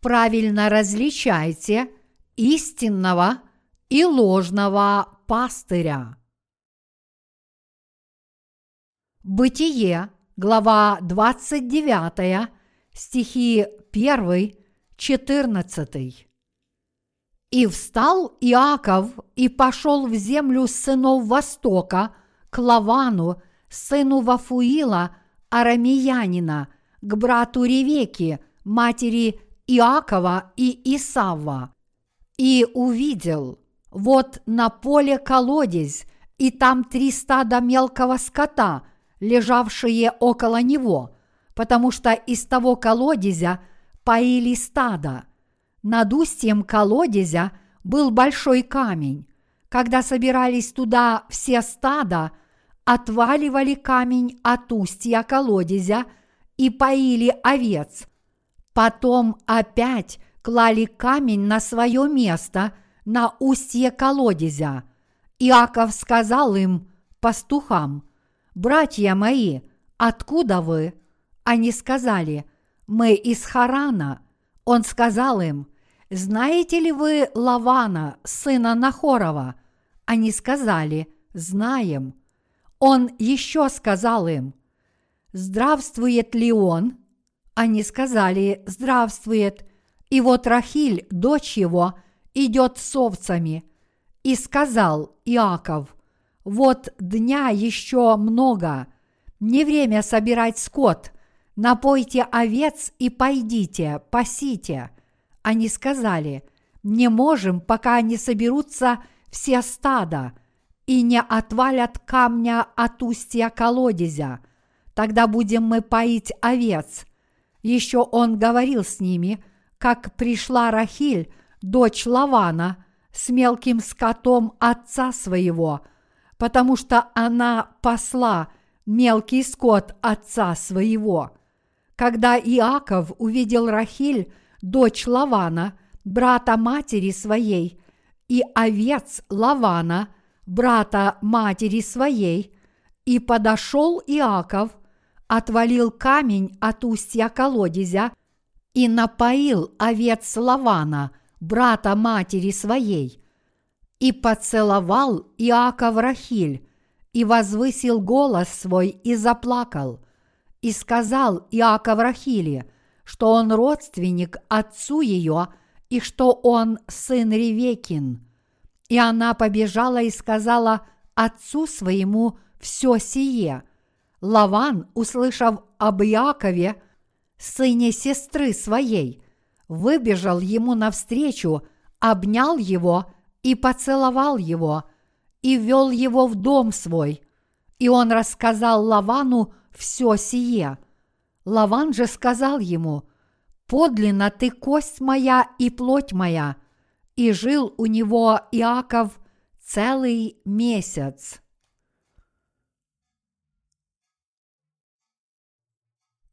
правильно различайте истинного и ложного пастыря. Бытие, глава 29, стихи 1, 14. И встал Иаков и пошел в землю сынов Востока к Лавану, сыну Вафуила, арамеянина, к брату Ревеки, матери Иакова и Исава. И увидел, вот на поле колодезь, и там три стада мелкого скота, лежавшие около него, потому что из того колодезя поили стада. Над устьем колодезя был большой камень. Когда собирались туда все стада, отваливали камень от устья колодезя и поили овец. Потом опять клали камень на свое место на устье колодезя. Иаков сказал им, пастухам, «Братья мои, откуда вы?» Они сказали, «Мы из Харана». Он сказал им, «Знаете ли вы Лавана, сына Нахорова?» Они сказали, «Знаем». Он еще сказал им, «Здравствует ли он?» Они сказали, «Здравствует». И вот Рахиль, дочь его, идет с овцами. И сказал Иаков, «Вот дня еще много, не время собирать скот, напойте овец и пойдите, пасите». Они сказали, «Не можем, пока не соберутся все стада и не отвалят камня от устья колодезя. Тогда будем мы поить овец». Еще он говорил с ними, как пришла Рахиль, дочь Лавана, с мелким скотом отца своего, потому что она посла мелкий скот отца своего. Когда Иаков увидел Рахиль, дочь Лавана, брата матери своей, и овец Лавана, брата матери своей, и подошел Иаков, отвалил камень от устья колодезя и напоил овец Лавана, брата матери своей, и поцеловал Иаков Рахиль, и возвысил голос свой и заплакал, и сказал Иаков Рахиле, что он родственник отцу ее – и что он сын Ревекин. И она побежала и сказала отцу своему все сие. Лаван, услышав об Иакове, сыне сестры своей, выбежал ему навстречу, обнял его и поцеловал его, и вел его в дом свой. И он рассказал Лавану все сие. Лаван же сказал ему – подлинно ты кость моя и плоть моя. И жил у него Иаков целый месяц.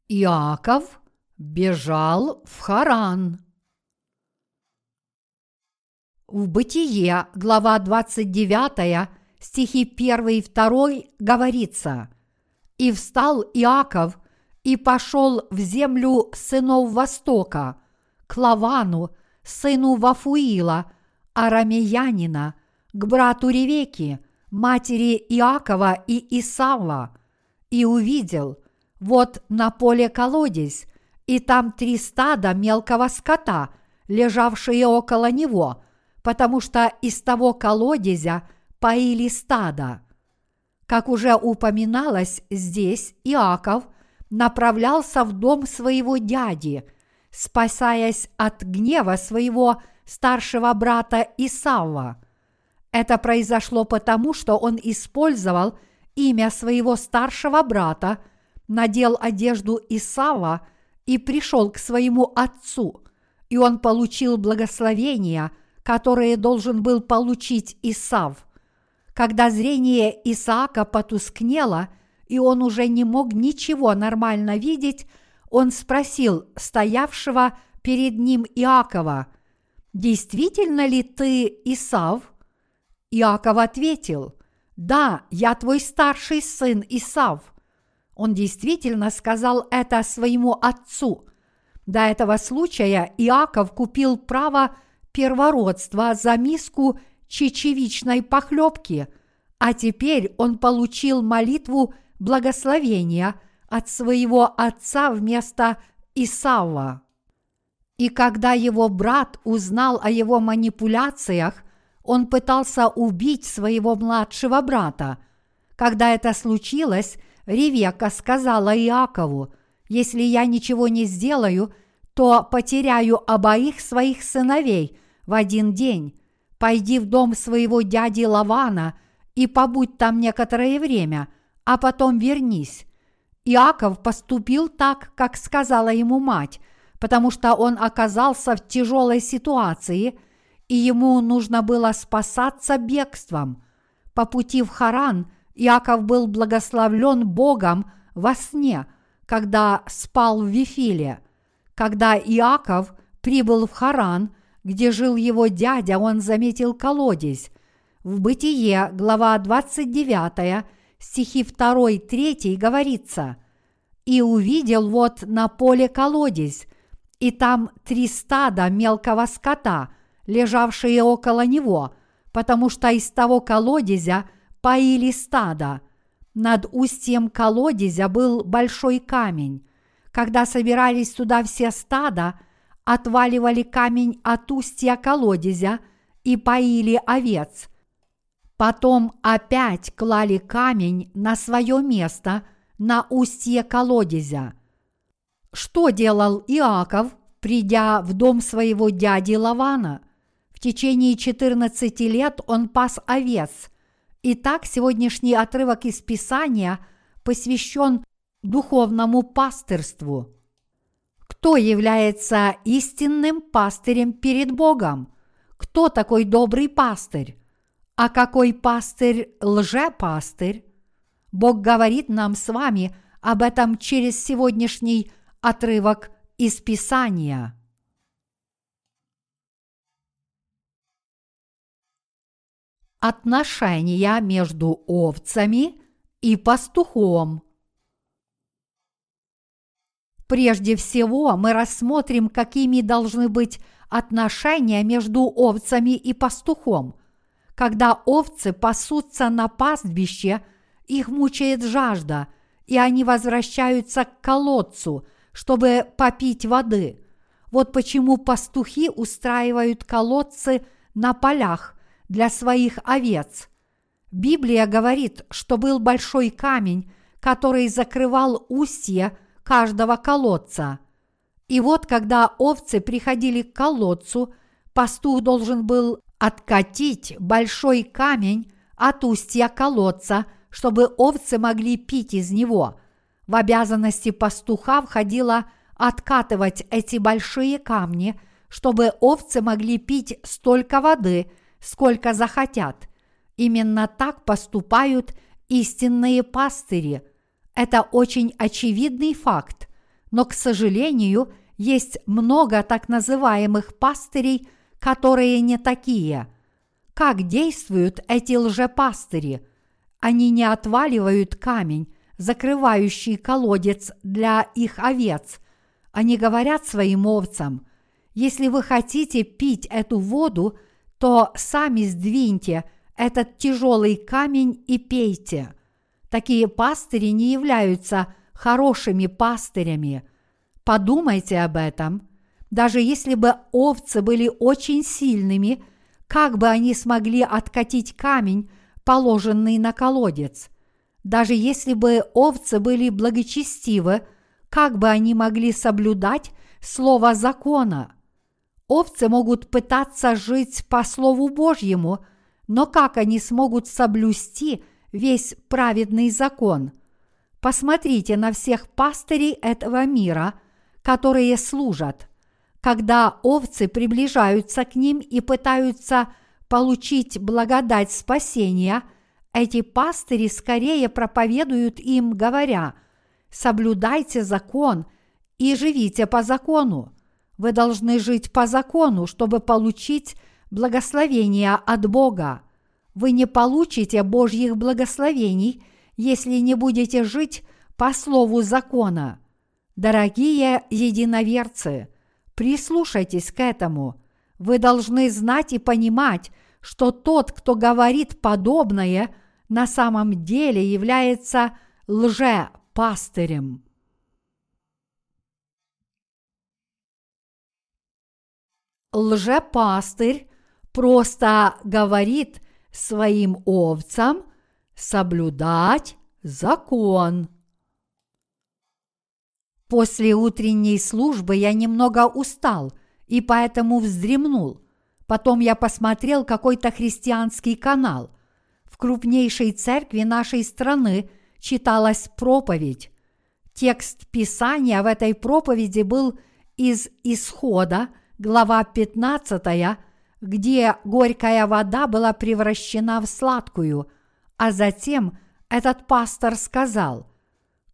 Иаков бежал в Харан. В Бытие, глава 29, стихи 1 и 2 говорится «И встал Иаков – и пошел в землю сынов Востока, к Лавану, сыну Вафуила, арамеянина, к брату Ревеки, матери Иакова и Исава, и увидел, вот на поле колодезь, и там три стада мелкого скота, лежавшие около него, потому что из того колодезя поили стада. Как уже упоминалось здесь, Иаков – направлялся в дом своего дяди, спасаясь от гнева своего старшего брата Исава. Это произошло потому, что он использовал имя своего старшего брата, надел одежду Исава и пришел к своему отцу, и он получил благословения, которые должен был получить Исав. Когда зрение Исаака потускнело – и он уже не мог ничего нормально видеть, он спросил стоявшего перед ним Иакова, «Действительно ли ты Исав?» Иаков ответил, «Да, я твой старший сын Исав». Он действительно сказал это своему отцу. До этого случая Иаков купил право первородства за миску чечевичной похлебки, а теперь он получил молитву благословения от своего отца вместо Исава. И когда его брат узнал о его манипуляциях, он пытался убить своего младшего брата. Когда это случилось, Ревека сказала Иакову, «Если я ничего не сделаю, то потеряю обоих своих сыновей в один день. Пойди в дом своего дяди Лавана и побудь там некоторое время, а потом вернись». Иаков поступил так, как сказала ему мать, потому что он оказался в тяжелой ситуации, и ему нужно было спасаться бегством. По пути в Харан Иаков был благословлен Богом во сне, когда спал в Вифиле. Когда Иаков прибыл в Харан, где жил его дядя, он заметил колодец. В Бытие, глава 29, стихи 2-3 говорится «И увидел вот на поле колодец, и там три стада мелкого скота, лежавшие около него, потому что из того колодезя поили стадо. Над устьем колодезя был большой камень. Когда собирались туда все стада, отваливали камень от устья колодезя и поили овец. Потом опять клали камень на свое место на устье колодезя – что делал Иаков, придя в дом своего дяди Лавана? В течение 14 лет он пас овец. Итак, сегодняшний отрывок из Писания посвящен духовному пастырству. Кто является истинным пастырем перед Богом? Кто такой добрый пастырь? А какой пастырь лжепастырь? Бог говорит нам с вами об этом через сегодняшний Отрывок из Писания. Отношения между овцами и пастухом. Прежде всего мы рассмотрим, какими должны быть отношения между овцами и пастухом. Когда овцы пасутся на пастбище, их мучает жажда, и они возвращаются к колодцу – чтобы попить воды. Вот почему пастухи устраивают колодцы на полях для своих овец. Библия говорит, что был большой камень, который закрывал устье каждого колодца. И вот когда овцы приходили к колодцу, пастух должен был откатить большой камень от устья колодца, чтобы овцы могли пить из него – в обязанности пастуха входило откатывать эти большие камни, чтобы овцы могли пить столько воды, сколько захотят. Именно так поступают истинные пастыри. Это очень очевидный факт, но, к сожалению, есть много так называемых пастырей, которые не такие. Как действуют эти лжепастыри? Они не отваливают камень, закрывающий колодец для их овец. Они говорят своим овцам, если вы хотите пить эту воду, то сами сдвиньте этот тяжелый камень и пейте. Такие пастыри не являются хорошими пастырями. Подумайте об этом. Даже если бы овцы были очень сильными, как бы они смогли откатить камень, положенный на колодец – даже если бы овцы были благочестивы, как бы они могли соблюдать слово закона? Овцы могут пытаться жить по Слову Божьему, но как они смогут соблюсти весь праведный закон? Посмотрите на всех пастырей этого мира, которые служат. Когда овцы приближаются к ним и пытаются получить благодать спасения – эти пастыри скорее проповедуют им, говоря, «Соблюдайте закон и живите по закону». Вы должны жить по закону, чтобы получить благословение от Бога. Вы не получите Божьих благословений, если не будете жить по слову закона. Дорогие единоверцы, прислушайтесь к этому. Вы должны знать и понимать, что тот, кто говорит подобное, на самом деле является лже-пастырем. Лжепастырь просто говорит своим овцам соблюдать закон. После утренней службы я немного устал и поэтому вздремнул. Потом я посмотрел какой-то христианский канал. В крупнейшей церкви нашей страны читалась проповедь. Текст Писания в этой проповеди был из Исхода, глава 15, где горькая вода была превращена в сладкую, а затем этот пастор сказал –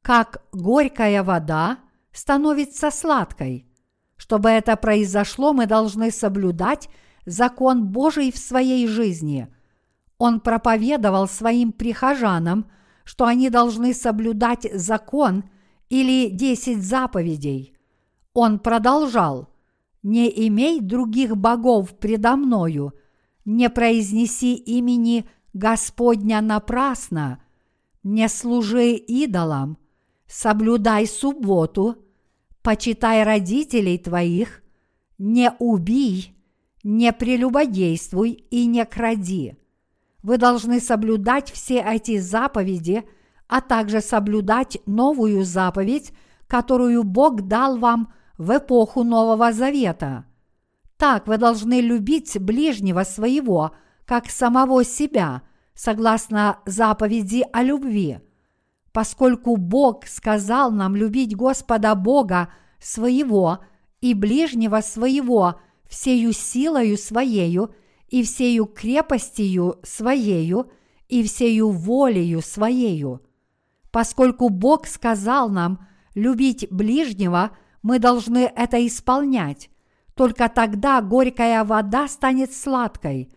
как горькая вода становится сладкой. Чтобы это произошло, мы должны соблюдать закон Божий в своей жизни. Он проповедовал своим прихожанам, что они должны соблюдать закон или десять заповедей. Он продолжал «Не имей других богов предо мною, не произнеси имени Господня напрасно, не служи идолам, соблюдай субботу, почитай родителей твоих, не убий, не прелюбодействуй и не кради. Вы должны соблюдать все эти заповеди, а также соблюдать новую заповедь, которую Бог дал вам в эпоху Нового Завета. Так вы должны любить ближнего своего, как самого себя, согласно заповеди о любви – поскольку Бог сказал нам любить Господа Бога своего и ближнего своего всею силою своею и всею крепостью своею и всею волею своею. Поскольку Бог сказал нам любить ближнего, мы должны это исполнять. Только тогда горькая вода станет сладкой.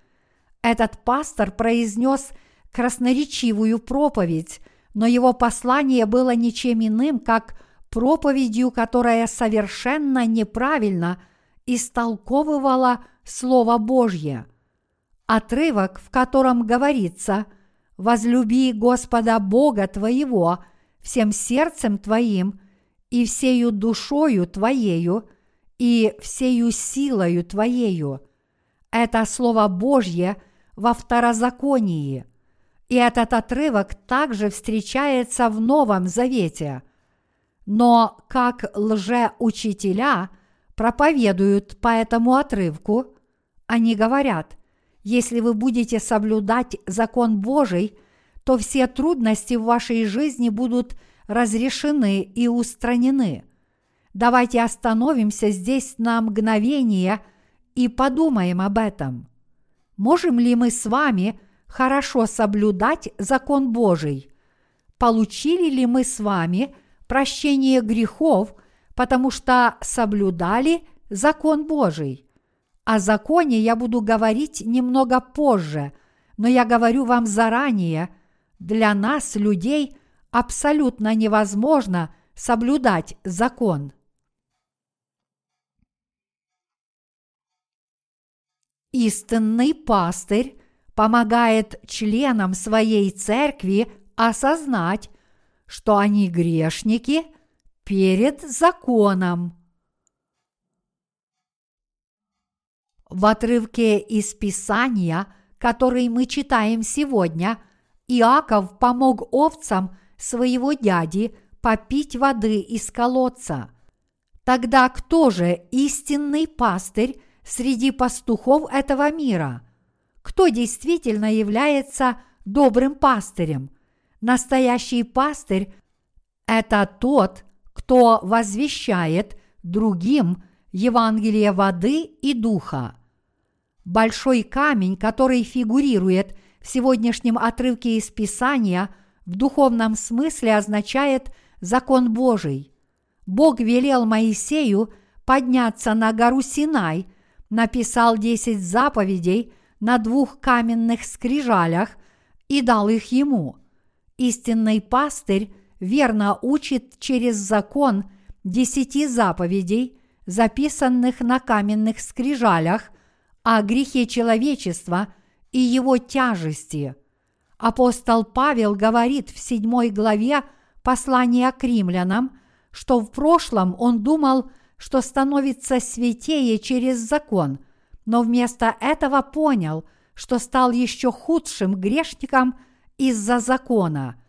Этот пастор произнес красноречивую проповедь – но его послание было ничем иным, как проповедью, которая совершенно неправильно истолковывала Слово Божье. Отрывок, в котором говорится «Возлюби Господа Бога твоего всем сердцем твоим и всею душою твоею и всею силою твоею». Это Слово Божье во второзаконии – и этот отрывок также встречается в Новом Завете. Но как лжеучителя проповедуют по этому отрывку, они говорят, если вы будете соблюдать закон Божий, то все трудности в вашей жизни будут разрешены и устранены. Давайте остановимся здесь на мгновение и подумаем об этом. Можем ли мы с вами – хорошо соблюдать закон Божий? Получили ли мы с вами прощение грехов, потому что соблюдали закон Божий? О законе я буду говорить немного позже, но я говорю вам заранее, для нас, людей, абсолютно невозможно соблюдать закон. Истинный пастырь помогает членам своей церкви осознать, что они грешники перед законом. В отрывке из Писания, который мы читаем сегодня, Иаков помог овцам своего дяди попить воды из колодца. Тогда кто же истинный пастырь среди пастухов этого мира? кто действительно является добрым пастырем. Настоящий пастырь – это тот, кто возвещает другим Евангелие воды и духа. Большой камень, который фигурирует в сегодняшнем отрывке из Писания, в духовном смысле означает закон Божий. Бог велел Моисею подняться на гору Синай, написал десять заповедей – на двух каменных скрижалях и дал их ему. Истинный пастырь верно учит через закон десяти заповедей, записанных на каменных скрижалях, о грехе человечества и его тяжести. Апостол Павел говорит в седьмой главе послания к римлянам, что в прошлом он думал, что становится святее через закон, но вместо этого понял, что стал еще худшим грешником из-за закона.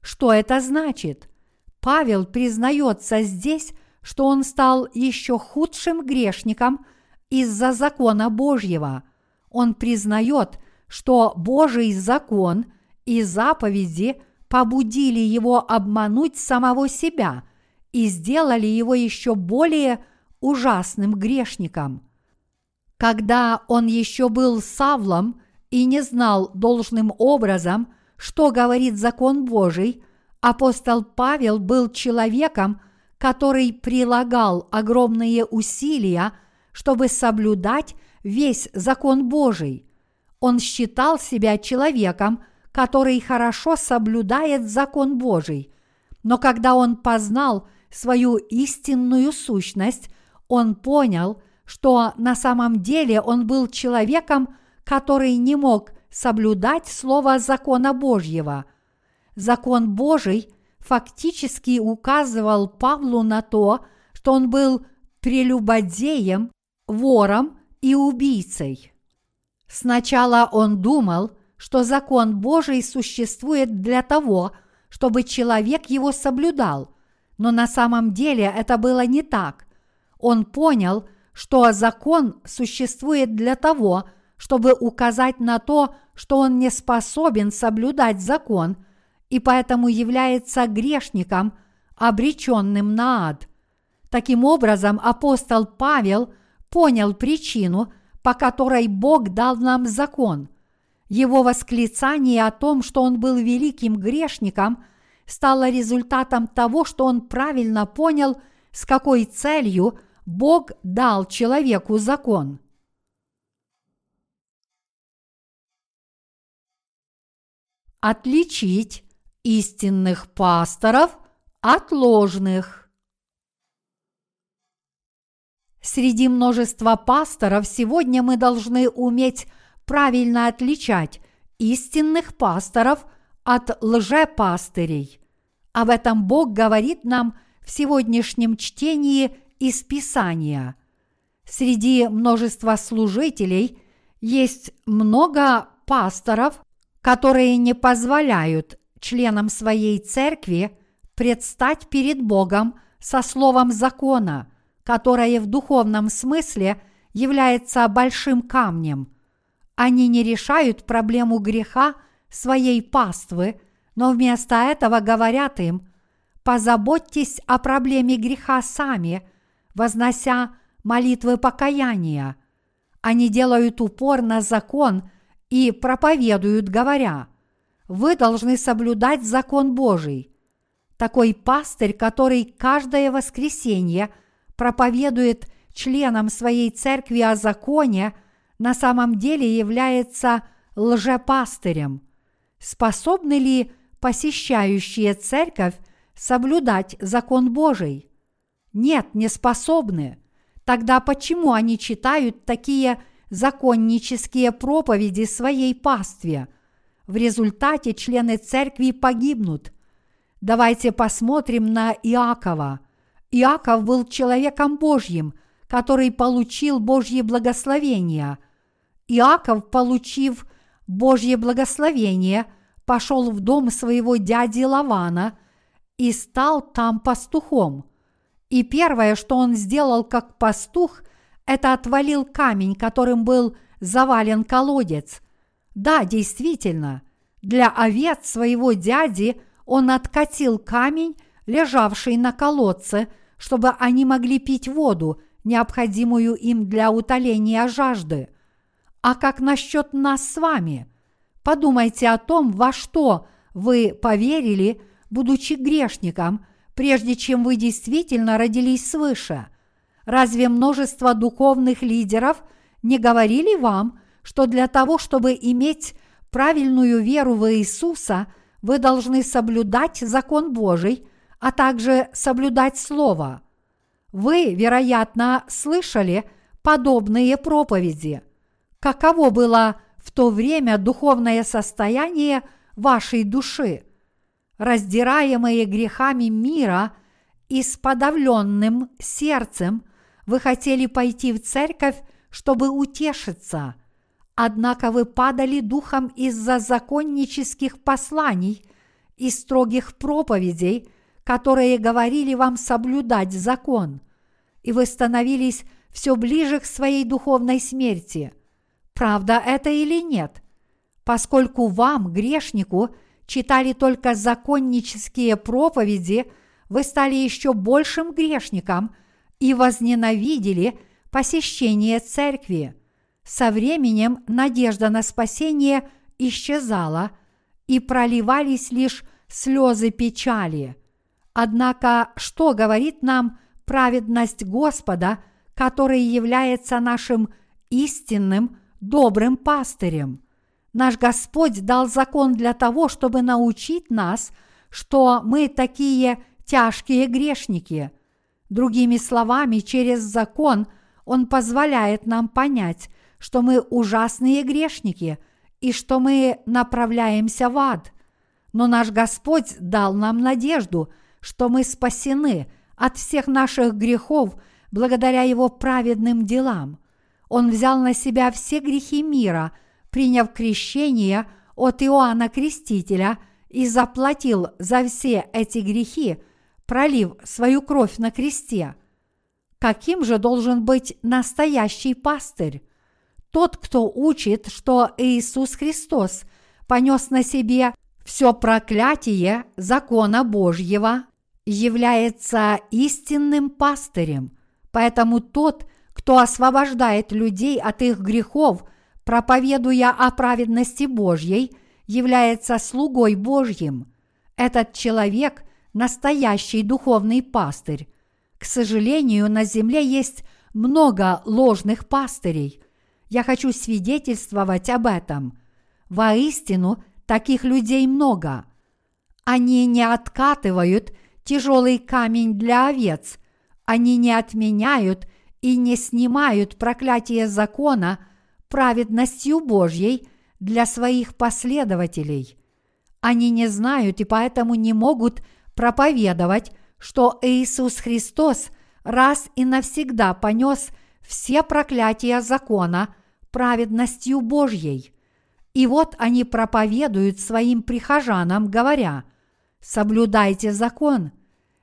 Что это значит? Павел признается здесь, что он стал еще худшим грешником из-за закона Божьего. Он признает, что Божий закон и заповеди побудили его обмануть самого себя и сделали его еще более ужасным грешником. Когда он еще был Савлом и не знал должным образом, что говорит закон Божий, апостол Павел был человеком, который прилагал огромные усилия, чтобы соблюдать весь закон Божий. Он считал себя человеком, который хорошо соблюдает закон Божий. Но когда он познал свою истинную сущность, он понял, что на самом деле он был человеком, который не мог соблюдать слово закона Божьего. Закон Божий фактически указывал Павлу на то, что он был прелюбодеем, вором и убийцей. Сначала он думал, что закон Божий существует для того, чтобы человек его соблюдал, но на самом деле это было не так. Он понял, что закон существует для того, чтобы указать на то, что он не способен соблюдать закон и поэтому является грешником, обреченным на ад. Таким образом, апостол Павел понял причину, по которой Бог дал нам закон. Его восклицание о том, что он был великим грешником, стало результатом того, что он правильно понял, с какой целью Бог дал человеку закон. Отличить истинных пасторов от ложных. Среди множества пасторов сегодня мы должны уметь правильно отличать истинных пасторов от лжепастырей. Об этом Бог говорит нам в сегодняшнем чтении из Писания. Среди множества служителей есть много пасторов, которые не позволяют членам своей церкви предстать перед Богом со словом закона, которое в духовном смысле является большим камнем. Они не решают проблему греха своей паствы, но вместо этого говорят им «позаботьтесь о проблеме греха сами», вознося молитвы покаяния. Они делают упор на закон и проповедуют, говоря – вы должны соблюдать закон Божий. Такой пастырь, который каждое воскресенье проповедует членам своей церкви о законе, на самом деле является лжепастырем. Способны ли посещающие церковь соблюдать закон Божий? Нет, не способны. Тогда почему они читают такие законнические проповеди своей пастве – в результате члены церкви погибнут. Давайте посмотрим на Иакова. Иаков был человеком Божьим, который получил Божье благословение. Иаков, получив Божье благословение, пошел в дом своего дяди Лавана и стал там пастухом. И первое, что он сделал как пастух, это отвалил камень, которым был завален колодец – да, действительно, для овец своего дяди он откатил камень, лежавший на колодце, чтобы они могли пить воду, необходимую им для утоления жажды. А как насчет нас с вами? Подумайте о том, во что вы поверили, будучи грешником, прежде чем вы действительно родились свыше. Разве множество духовных лидеров не говорили вам, что для того, чтобы иметь правильную веру в Иисуса, вы должны соблюдать закон Божий, а также соблюдать Слово. Вы, вероятно, слышали подобные проповеди. Каково было в то время духовное состояние вашей души? Раздираемые грехами мира и с подавленным сердцем вы хотели пойти в церковь, чтобы утешиться. Однако вы падали духом из-за законнических посланий и строгих проповедей – которые говорили вам соблюдать закон, и вы становились все ближе к своей духовной смерти. Правда это или нет? Поскольку вам, грешнику, читали только законнические проповеди, вы стали еще большим грешником и возненавидели посещение церкви. Со временем надежда на спасение исчезала, и проливались лишь слезы печали. Однако, что говорит нам праведность Господа, который является нашим истинным добрым пастырем? Наш Господь дал закон для того, чтобы научить нас, что мы такие тяжкие грешники. Другими словами, через закон Он позволяет нам понять, что мы ужасные грешники и что мы направляемся в ад. Но наш Господь дал нам надежду – что мы спасены от всех наших грехов благодаря Его праведным делам. Он взял на себя все грехи мира, приняв крещение от Иоанна Крестителя и заплатил за все эти грехи, пролив свою кровь на кресте. Каким же должен быть настоящий пастырь? Тот, кто учит, что Иисус Христос понес на себе все проклятие закона Божьего является истинным пастырем, поэтому тот, кто освобождает людей от их грехов, проповедуя о праведности Божьей, является слугой Божьим. Этот человек – настоящий духовный пастырь. К сожалению, на земле есть много ложных пастырей. Я хочу свидетельствовать об этом. Воистину, таких людей много. Они не откатывают тяжелый камень для овец. Они не отменяют и не снимают проклятие закона праведностью Божьей для своих последователей. Они не знают и поэтому не могут проповедовать, что Иисус Христос раз и навсегда понес все проклятия закона праведностью Божьей. И вот они проповедуют своим прихожанам, говоря – соблюдайте закон.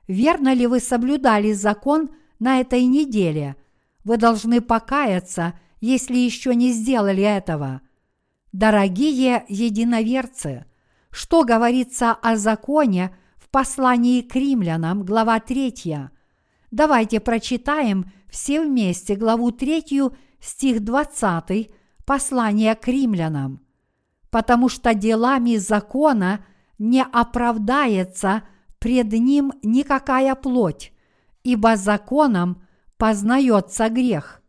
Верно ли вы соблюдали закон на этой неделе? Вы должны покаяться, если еще не сделали этого. Дорогие единоверцы, что говорится о законе в послании к римлянам, глава 3? Давайте прочитаем все вместе главу 3, стих 20, послание к римлянам. Потому что делами закона – не оправдается пред ним никакая плоть, ибо законом познается грех.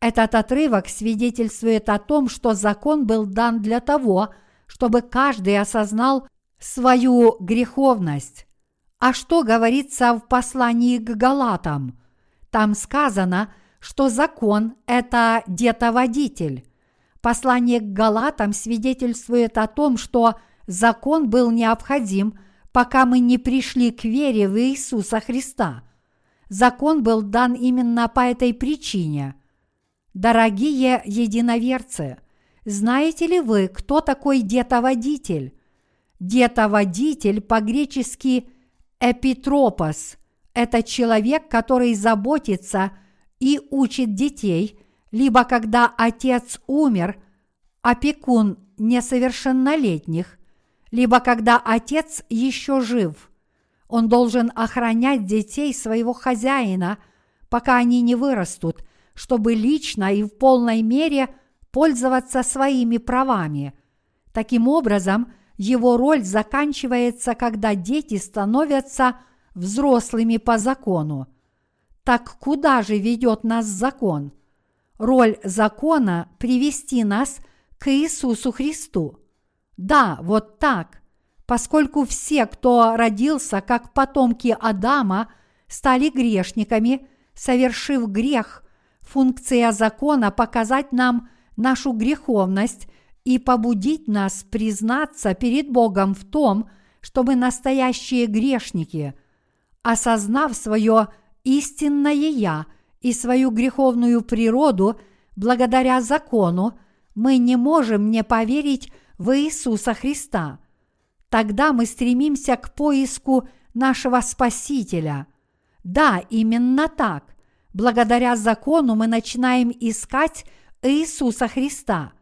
Этот отрывок свидетельствует о том, что закон был дан для того, чтобы каждый осознал свою греховность. А что говорится в послании к Галатам? Там сказано, что закон – это детоводитель. Послание к Галатам свидетельствует о том, что – закон был необходим, пока мы не пришли к вере в Иисуса Христа. Закон был дан именно по этой причине. Дорогие единоверцы, знаете ли вы, кто такой детоводитель? Детоводитель по-гречески «эпитропос» – это человек, который заботится и учит детей, либо когда отец умер, опекун несовершеннолетних, либо когда отец еще жив. Он должен охранять детей своего хозяина, пока они не вырастут, чтобы лично и в полной мере пользоваться своими правами. Таким образом, его роль заканчивается, когда дети становятся взрослыми по закону. Так куда же ведет нас закон? Роль закона – привести нас к Иисусу Христу – да, вот так. Поскольку все, кто родился как потомки Адама, стали грешниками, совершив грех, функция закона показать нам нашу греховность и побудить нас признаться перед Богом в том, чтобы настоящие грешники, осознав свое истинное «я» и свою греховную природу благодаря закону, мы не можем не поверить в Иисуса Христа. Тогда мы стремимся к поиску нашего Спасителя. Да, именно так. Благодаря закону мы начинаем искать Иисуса Христа.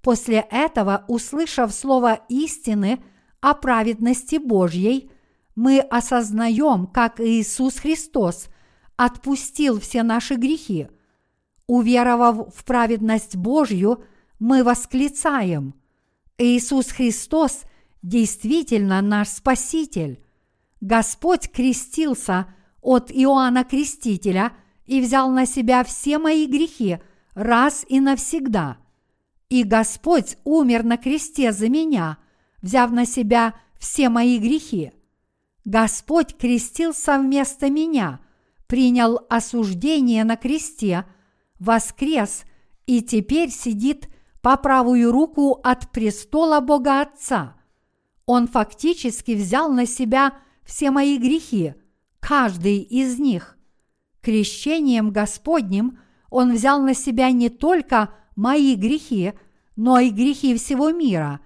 После этого, услышав слово истины о праведности Божьей, мы осознаем, как Иисус Христос отпустил все наши грехи. Уверовав в праведность Божью, мы восклицаем «Иисус Христос действительно наш Спаситель». Господь крестился от Иоанна Крестителя и взял на себя все мои грехи раз и навсегда. И Господь умер на кресте за меня, взяв на себя все мои грехи. Господь крестился вместо меня, принял осуждение на кресте, воскрес и теперь сидит по правую руку от престола Бога Отца. Он фактически взял на себя все мои грехи, каждый из них. Крещением Господним Он взял на себя не только мои грехи, но и грехи всего мира,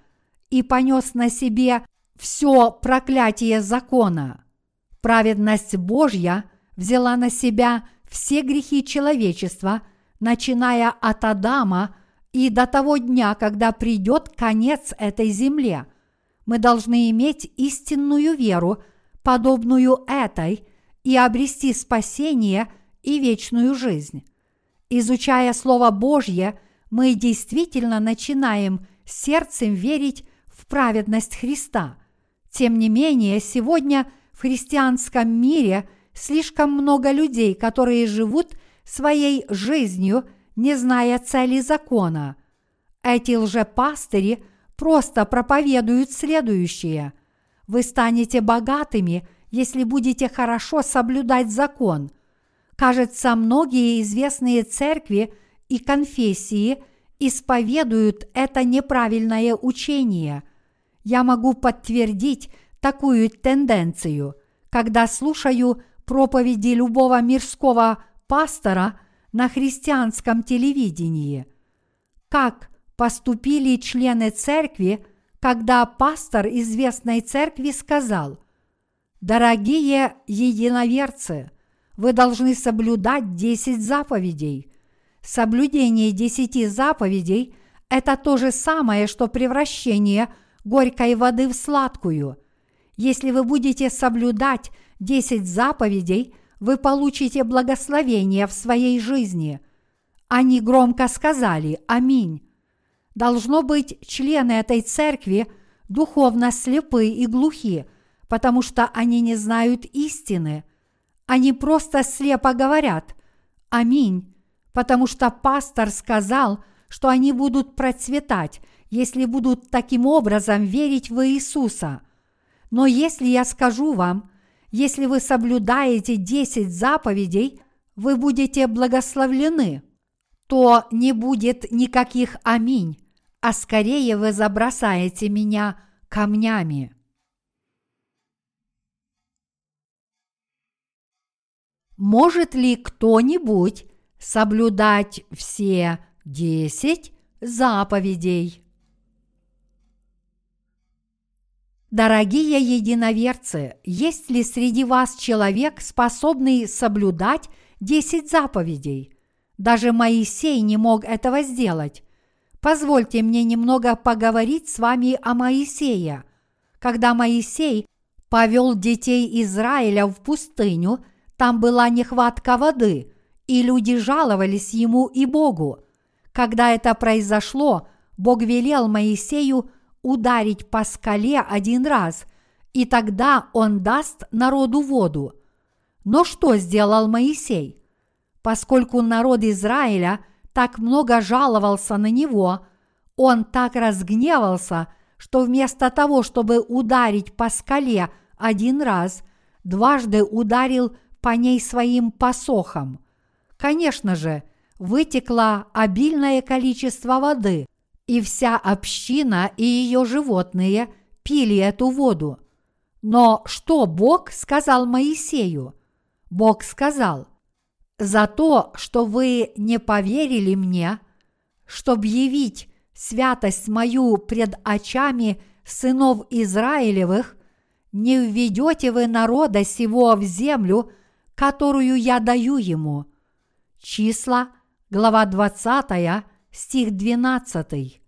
и понес на себе все проклятие закона. Праведность Божья взяла на себя все грехи человечества, начиная от Адама и до того дня, когда придет конец этой земле. Мы должны иметь истинную веру – подобную этой, и обрести спасение и вечную жизнь. Изучая Слово Божье, мы действительно начинаем сердцем верить в праведность Христа. Тем не менее, сегодня в христианском мире слишком много людей, которые живут своей жизнью, не зная цели закона. Эти лжепастыри просто проповедуют следующее – вы станете богатыми, если будете хорошо соблюдать закон. Кажется, многие известные церкви и конфессии исповедуют это неправильное учение. Я могу подтвердить такую тенденцию, когда слушаю проповеди любого мирского пастора на христианском телевидении. Как поступили члены церкви – когда пастор известной церкви сказал, «Дорогие единоверцы, вы должны соблюдать десять заповедей. Соблюдение десяти заповедей – это то же самое, что превращение горькой воды в сладкую. Если вы будете соблюдать десять заповедей, вы получите благословение в своей жизни. Они громко сказали «Аминь». Должно быть, члены этой церкви духовно слепы и глухи, потому что они не знают истины. Они просто слепо говорят «Аминь», потому что пастор сказал, что они будут процветать, если будут таким образом верить в Иисуса. Но если я скажу вам, если вы соблюдаете десять заповедей, вы будете благословлены, то не будет никаких аминь а скорее вы забросаете меня камнями. Может ли кто-нибудь соблюдать все десять заповедей? Дорогие единоверцы, есть ли среди вас человек, способный соблюдать десять заповедей? Даже Моисей не мог этого сделать. Позвольте мне немного поговорить с вами о Моисее. Когда Моисей повел детей Израиля в пустыню, там была нехватка воды, и люди жаловались ему и Богу. Когда это произошло, Бог велел Моисею ударить по скале один раз, и тогда он даст народу воду. Но что сделал Моисей? Поскольку народ Израиля – так много жаловался на него, он так разгневался, что вместо того, чтобы ударить по скале один раз, дважды ударил по ней своим посохом. конечно же, вытекло обильное количество воды, и вся община и ее животные пили эту воду. Но что Бог сказал Моисею? Бог сказал, «За то, что вы не поверили мне, чтобы явить святость мою пред очами сынов Израилевых, не введете вы народа сего в землю, которую я даю ему». Числа, глава 20, стих 12.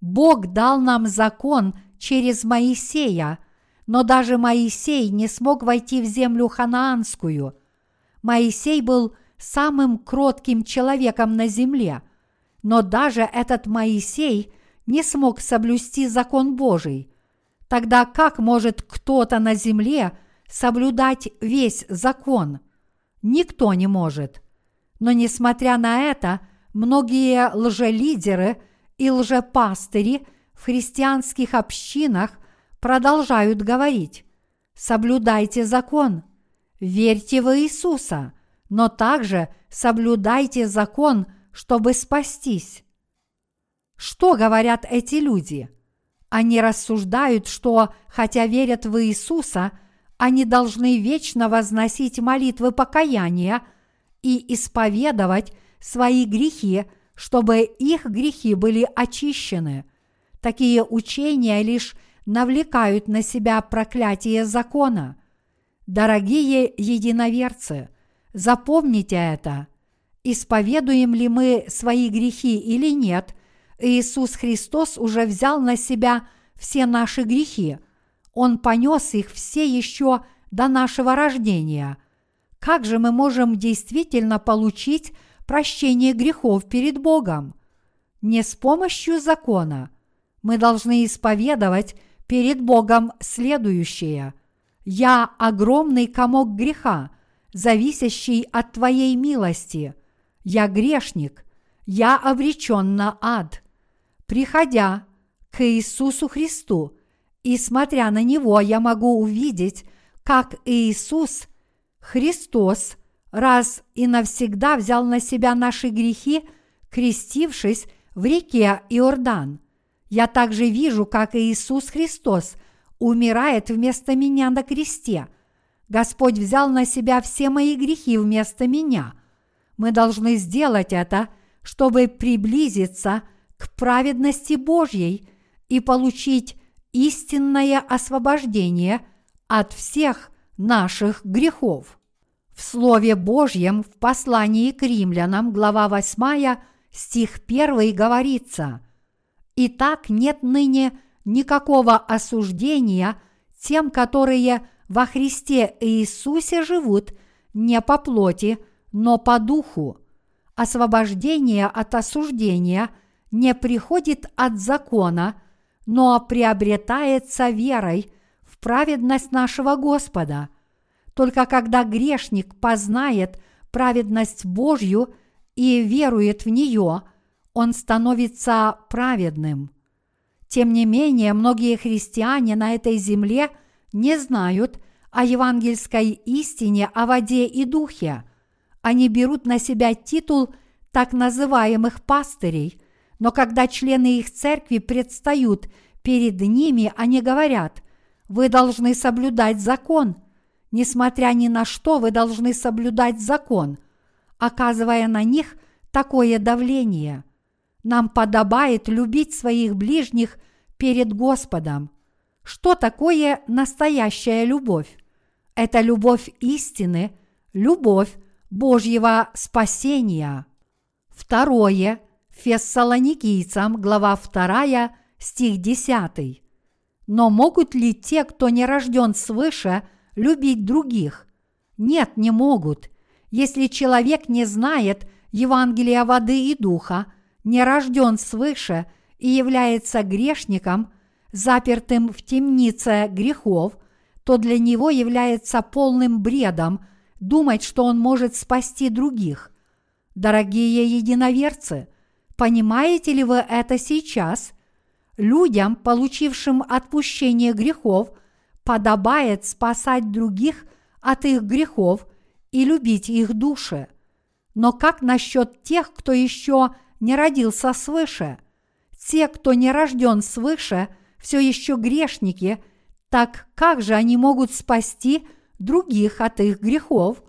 Бог дал нам закон через Моисея, но даже Моисей не смог войти в землю ханаанскую. Моисей был самым кротким человеком на земле, но даже этот Моисей не смог соблюсти закон Божий. Тогда как может кто-то на земле соблюдать весь закон? Никто не может. Но несмотря на это, многие лжелидеры и лжепастыри в христианских общинах продолжают говорить «Соблюдайте закон, верьте в Иисуса, но также соблюдайте закон, чтобы спастись». Что говорят эти люди? Они рассуждают, что, хотя верят в Иисуса, они должны вечно возносить молитвы покаяния – и исповедовать свои грехи, чтобы их грехи были очищены. Такие учения лишь навлекают на себя проклятие закона. Дорогие единоверцы, запомните это. Исповедуем ли мы свои грехи или нет, Иисус Христос уже взял на себя все наши грехи. Он понес их все еще до нашего рождения – как же мы можем действительно получить прощение грехов перед Богом? Не с помощью закона. Мы должны исповедовать перед Богом следующее. «Я огромный комок греха, зависящий от Твоей милости. Я грешник, я обречен на ад». Приходя к Иисусу Христу и смотря на Него, я могу увидеть, как Иисус – Христос раз и навсегда взял на себя наши грехи, крестившись в реке Иордан. Я также вижу, как Иисус Христос умирает вместо меня на кресте. Господь взял на себя все мои грехи вместо меня. Мы должны сделать это, чтобы приблизиться к праведности Божьей и получить истинное освобождение от всех наших грехов. В Слове Божьем в послании к римлянам, глава 8, стих 1 говорится «Итак нет ныне никакого осуждения тем, которые во Христе Иисусе живут не по плоти, но по духу. Освобождение от осуждения не приходит от закона, но приобретается верой в праведность нашего Господа. Только когда грешник познает праведность Божью и верует в нее, он становится праведным. Тем не менее, многие христиане на этой земле не знают о евангельской истине о воде и духе. Они берут на себя титул так называемых пастырей, но когда члены их церкви предстают перед ними, они говорят, вы должны соблюдать закон. Несмотря ни на что, вы должны соблюдать закон, оказывая на них такое давление. Нам подобает любить своих ближних перед Господом. Что такое настоящая любовь? Это любовь истины, любовь Божьего спасения. Второе. Фессалоникийцам, глава 2, стих 10. Но могут ли те, кто не рожден свыше, любить других? Нет, не могут. Если человек не знает Евангелия воды и духа, не рожден свыше и является грешником, запертым в темнице грехов, то для него является полным бредом думать, что он может спасти других. Дорогие единоверцы, понимаете ли вы это сейчас? Людям, получившим отпущение грехов, подобает спасать других от их грехов и любить их души. Но как насчет тех, кто еще не родился свыше? Те, кто не рожден свыше, все еще грешники, так как же они могут спасти других от их грехов?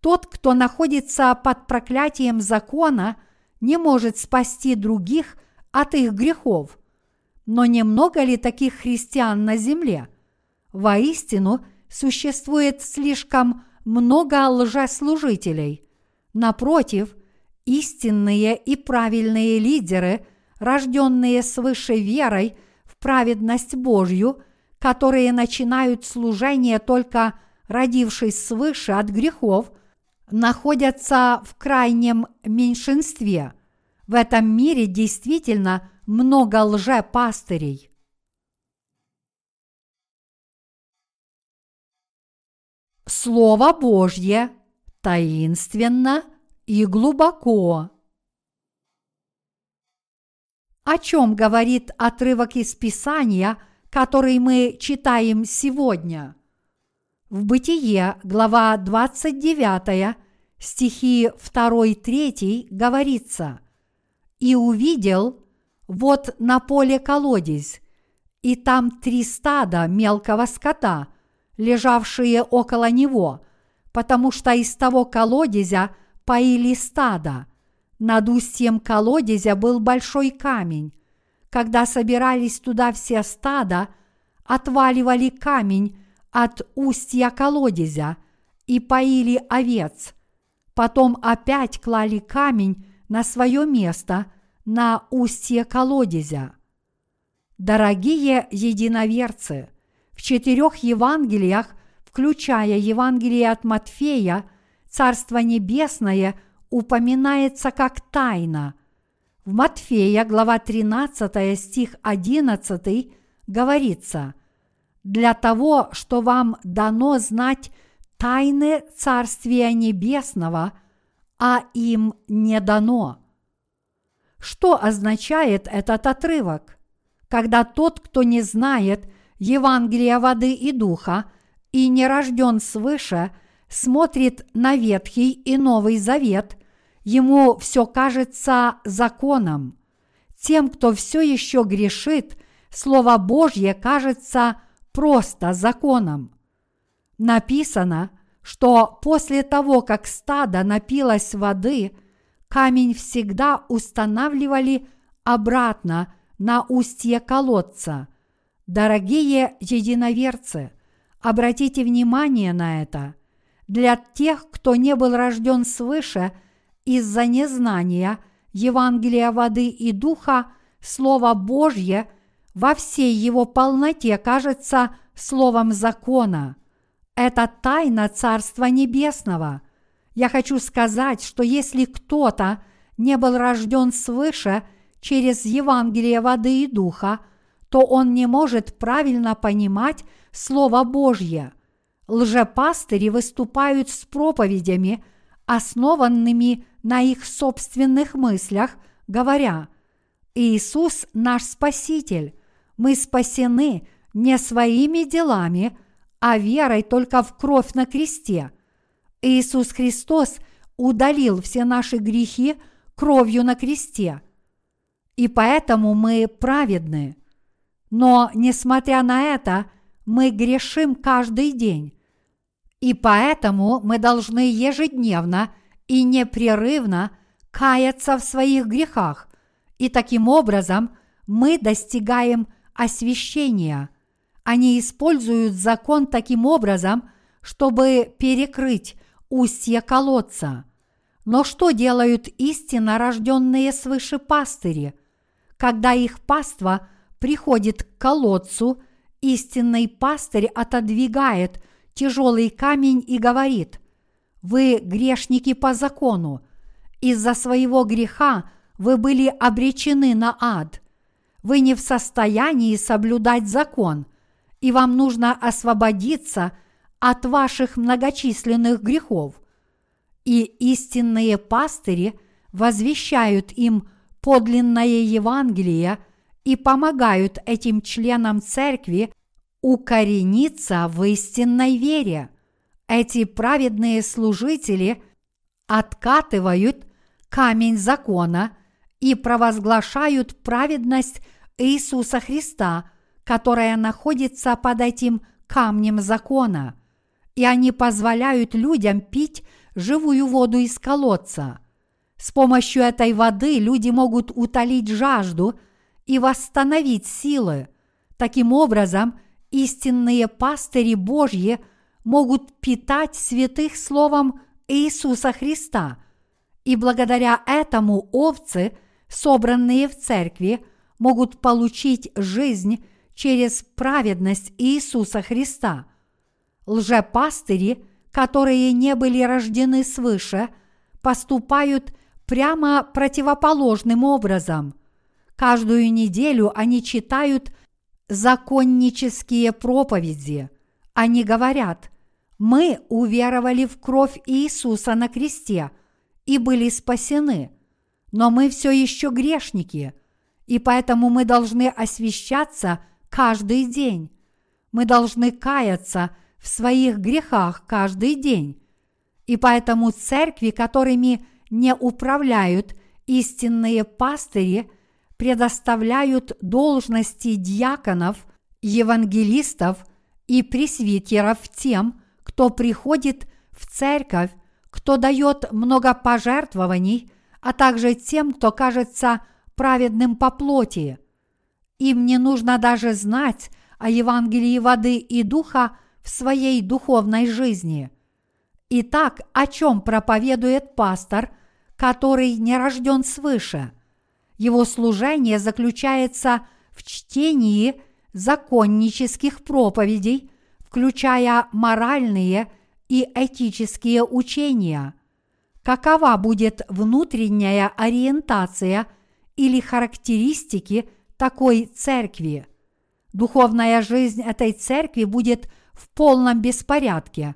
Тот, кто находится под проклятием закона, не может спасти других от их грехов. Но немного ли таких христиан на земле? Воистину, существует слишком много лжеслужителей. Напротив, истинные и правильные лидеры, рожденные свыше верой в праведность Божью, которые начинают служение только родившись свыше от грехов, находятся в крайнем меньшинстве. В этом мире действительно много лжепастырей. Слово Божье таинственно и глубоко. О чем говорит отрывок из Писания, который мы читаем сегодня? В Бытие, глава 29, стихи 2-3 говорится «И увидел, вот на поле колодезь, и там три стада мелкого скота – лежавшие около него, потому что из того колодезя поили стадо. Над устьем колодезя был большой камень. Когда собирались туда все стада, отваливали камень от устья колодезя и поили овец. Потом опять клали камень на свое место на устье колодезя. Дорогие единоверцы – в четырех Евангелиях, включая Евангелие от Матфея, Царство Небесное упоминается как тайна. В Матфея, глава 13, стих 11, говорится «Для того, что вам дано знать тайны Царствия Небесного, а им не дано». Что означает этот отрывок? Когда тот, кто не знает – Евангелия воды и духа и не рожден свыше, смотрит на Ветхий и Новый Завет, ему все кажется законом. Тем, кто все еще грешит, Слово Божье кажется просто законом. Написано, что после того, как стадо напилось воды, камень всегда устанавливали обратно на устье колодца – Дорогие единоверцы, обратите внимание на это. Для тех, кто не был рожден свыше из-за незнания Евангелия воды и духа, Слово Божье во всей его полноте кажется словом закона. Это тайна Царства Небесного. Я хочу сказать, что если кто-то не был рожден свыше через Евангелие воды и духа – то он не может правильно понимать Слово Божье. Лжепастыри выступают с проповедями, основанными на их собственных мыслях, говоря «Иисус наш Спаситель, мы спасены не своими делами, а верой только в кровь на кресте. Иисус Христос удалил все наши грехи кровью на кресте, и поэтому мы праведны. Но, несмотря на это, мы грешим каждый день. И поэтому мы должны ежедневно и непрерывно каяться в своих грехах, и таким образом мы достигаем освящения. Они используют закон таким образом, чтобы перекрыть устье колодца. Но что делают истинно рожденные свыше пастыри, когда их паства – приходит к колодцу, истинный пастырь отодвигает тяжелый камень и говорит, «Вы грешники по закону, из-за своего греха вы были обречены на ад. Вы не в состоянии соблюдать закон, и вам нужно освободиться от ваших многочисленных грехов. И истинные пастыри возвещают им подлинное Евангелие – и помогают этим членам церкви укорениться в истинной вере. Эти праведные служители откатывают камень закона и провозглашают праведность Иисуса Христа, которая находится под этим камнем закона, и они позволяют людям пить живую воду из колодца. С помощью этой воды люди могут утолить жажду и восстановить силы. Таким образом, истинные пастыри Божьи могут питать святых словом Иисуса Христа, и благодаря этому овцы, собранные в церкви, могут получить жизнь через праведность Иисуса Христа. Лжепастыри, которые не были рождены свыше, поступают прямо противоположным образом. Каждую неделю они читают законнические проповеди. Они говорят, мы уверовали в кровь Иисуса на кресте и были спасены, но мы все еще грешники, и поэтому мы должны освещаться каждый день. Мы должны каяться в своих грехах каждый день. И поэтому церкви, которыми не управляют истинные пастыри, предоставляют должности диаконов, евангелистов и пресвитеров тем, кто приходит в церковь, кто дает много пожертвований, а также тем, кто кажется праведным по плоти. Им не нужно даже знать о Евангелии воды и духа в своей духовной жизни. Итак, о чем проповедует пастор, который не рожден свыше? Его служение заключается в чтении законнических проповедей, включая моральные и этические учения. Какова будет внутренняя ориентация или характеристики такой церкви? Духовная жизнь этой церкви будет в полном беспорядке.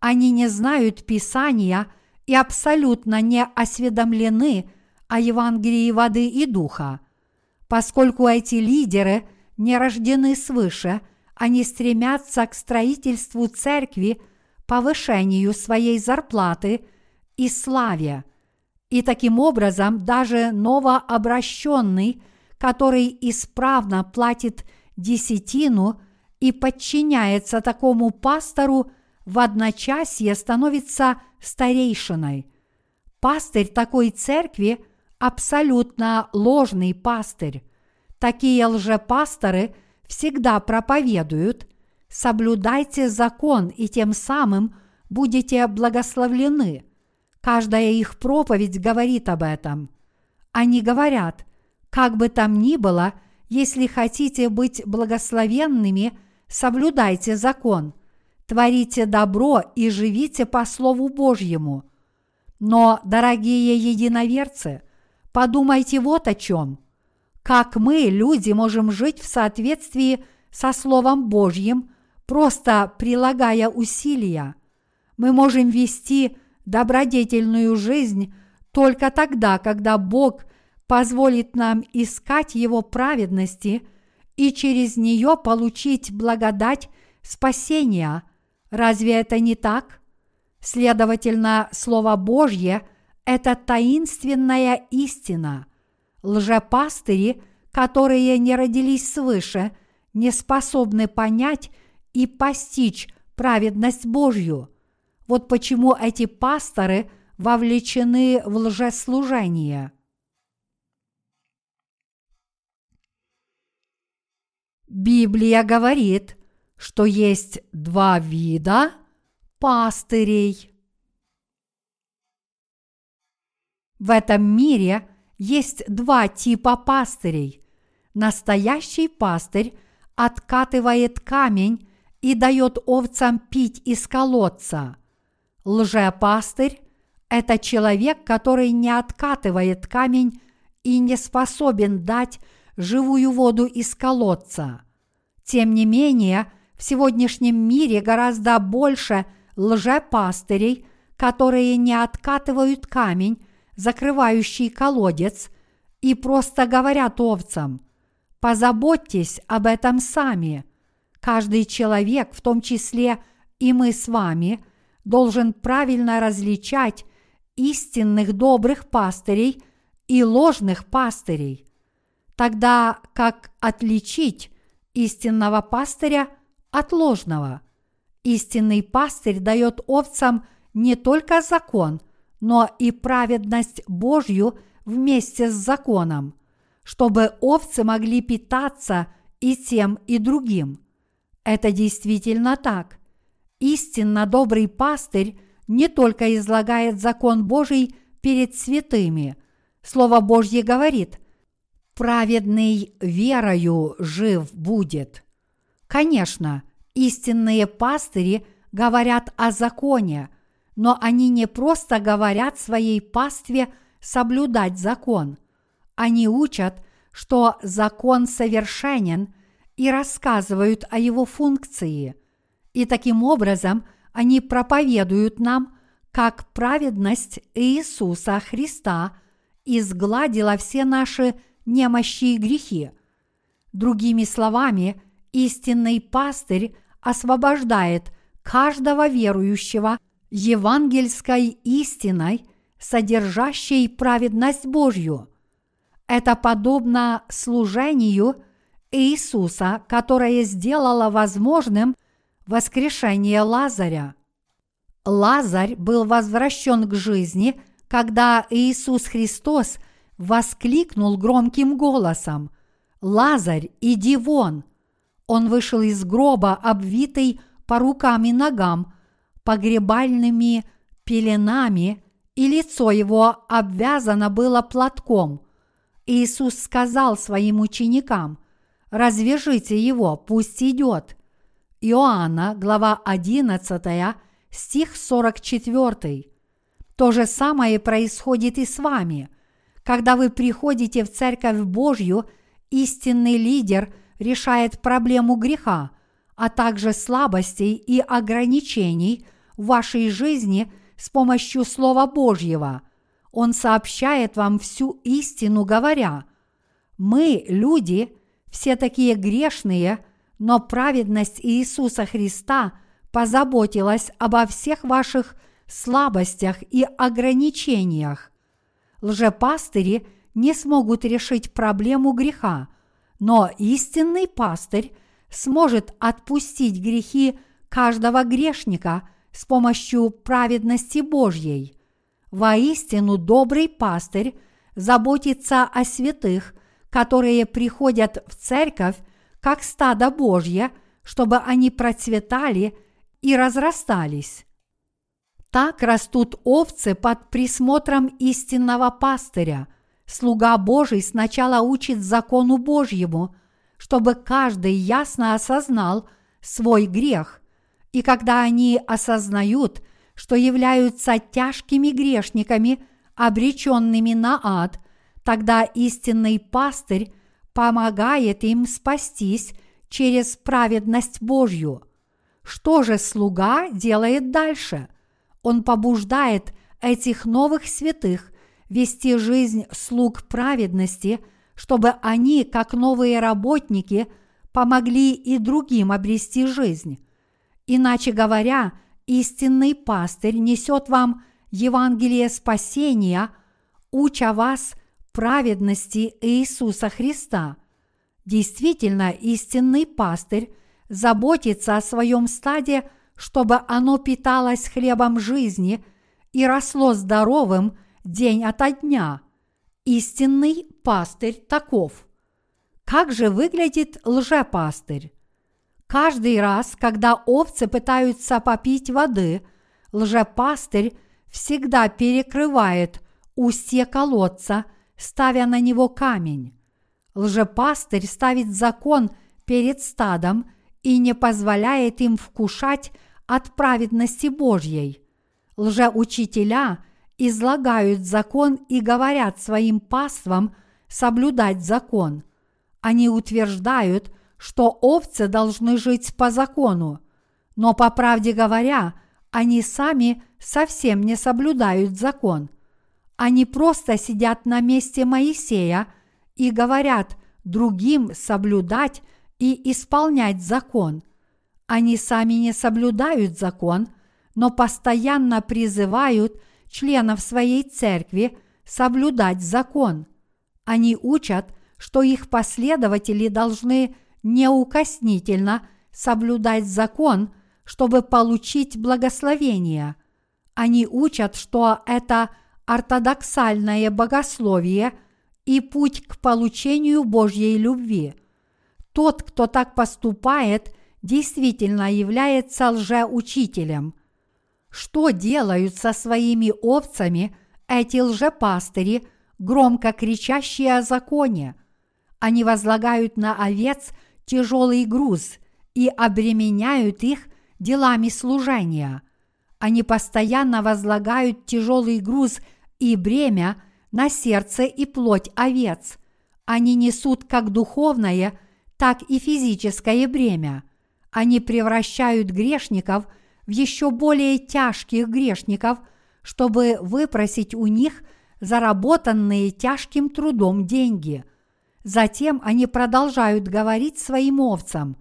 Они не знают Писания и абсолютно не осведомлены о Евангелии воды и духа. Поскольку эти лидеры не рождены свыше, они стремятся к строительству церкви, повышению своей зарплаты и славе. И таким образом даже новообращенный, который исправно платит десятину – и подчиняется такому пастору, в одночасье становится старейшиной. Пастырь такой церкви – абсолютно ложный пастырь. Такие лжепасторы всегда проповедуют «соблюдайте закон и тем самым будете благословлены». Каждая их проповедь говорит об этом. Они говорят, как бы там ни было, если хотите быть благословенными – соблюдайте закон, творите добро и живите по Слову Божьему. Но, дорогие единоверцы, подумайте вот о чем. Как мы, люди, можем жить в соответствии со Словом Божьим, просто прилагая усилия? Мы можем вести добродетельную жизнь только тогда, когда Бог позволит нам искать Его праведности – и через нее получить благодать спасения. Разве это не так? Следовательно, Слово Божье – это таинственная истина. Лжепастыри, которые не родились свыше, не способны понять и постичь праведность Божью. Вот почему эти пасторы вовлечены в лжеслужение. Библия говорит, что есть два вида пастырей. В этом мире есть два типа пастырей. Настоящий пастырь откатывает камень и дает овцам пить из колодца. Лжепастырь – это человек, который не откатывает камень и не способен дать живую воду из колодца. Тем не менее, в сегодняшнем мире гораздо больше лжепастырей, которые не откатывают камень, закрывающий колодец, и просто говорят овцам «позаботьтесь об этом сами». Каждый человек, в том числе и мы с вами, должен правильно различать истинных добрых пастырей и ложных пастырей. Тогда как отличить истинного пастыря от ложного? Истинный пастырь дает овцам не только закон, но и праведность Божью вместе с законом, чтобы овцы могли питаться и тем, и другим. Это действительно так. Истинно добрый пастырь не только излагает закон Божий перед святыми. Слово Божье говорит, праведный верою жив будет. Конечно, истинные пастыри говорят о законе, но они не просто говорят своей пастве соблюдать закон. Они учат, что закон совершенен и рассказывают о его функции. И таким образом они проповедуют нам, как праведность Иисуса Христа изгладила все наши немощи и грехи. Другими словами, истинный пастырь освобождает каждого верующего евангельской истиной, содержащей праведность Божью. Это подобно служению Иисуса, которое сделало возможным воскрешение Лазаря. Лазарь был возвращен к жизни, когда Иисус Христос – воскликнул громким голосом «Лазарь, иди вон!» Он вышел из гроба, обвитый по рукам и ногам, погребальными пеленами, и лицо его обвязано было платком. Иисус сказал своим ученикам, «Развяжите его, пусть идет». Иоанна, глава 11, стих 44. То же самое происходит и с вами – когда вы приходите в Церковь Божью, истинный лидер решает проблему греха, а также слабостей и ограничений вашей жизни с помощью Слова Божьего. Он сообщает вам всю истину, говоря, «Мы, люди, все такие грешные, но праведность Иисуса Христа позаботилась обо всех ваших слабостях и ограничениях лжепастыри не смогут решить проблему греха, но истинный пастырь сможет отпустить грехи каждого грешника с помощью праведности Божьей. Воистину добрый пастырь заботится о святых, которые приходят в церковь как стадо Божье, чтобы они процветали и разрастались. Так растут овцы под присмотром истинного пастыря. Слуга Божий сначала учит закону Божьему, чтобы каждый ясно осознал свой грех. И когда они осознают, что являются тяжкими грешниками, обреченными на ад, тогда истинный пастырь помогает им спастись через праведность Божью. Что же слуга делает дальше? Он побуждает этих новых святых вести жизнь слуг праведности, чтобы они, как новые работники, помогли и другим обрести жизнь. Иначе говоря, истинный пастырь несет вам Евангелие спасения, уча вас праведности Иисуса Христа. Действительно, истинный пастырь заботится о своем стаде – чтобы оно питалось хлебом жизни и росло здоровым день ото дня. Истинный пастырь таков. Как же выглядит лжепастырь? Каждый раз, когда овцы пытаются попить воды, лжепастырь всегда перекрывает устье колодца, ставя на него камень. Лжепастырь ставит закон перед стадом и не позволяет им вкушать от праведности Божьей. Лжеучителя излагают закон и говорят своим паствам соблюдать закон. Они утверждают, что овцы должны жить по закону, но по правде говоря, они сами совсем не соблюдают закон. Они просто сидят на месте Моисея и говорят другим соблюдать и исполнять закон – они сами не соблюдают закон, но постоянно призывают членов своей церкви соблюдать закон. Они учат, что их последователи должны неукоснительно соблюдать закон, чтобы получить благословение. Они учат, что это ортодоксальное богословие и путь к получению Божьей любви. Тот, кто так поступает, действительно является лжеучителем. Что делают со своими овцами эти лжепастыри, громко кричащие о законе? Они возлагают на овец тяжелый груз и обременяют их делами служения. Они постоянно возлагают тяжелый груз и бремя на сердце и плоть овец. Они несут как духовное, так и физическое бремя. Они превращают грешников в еще более тяжких грешников, чтобы выпросить у них заработанные тяжким трудом деньги – Затем они продолжают говорить своим овцам,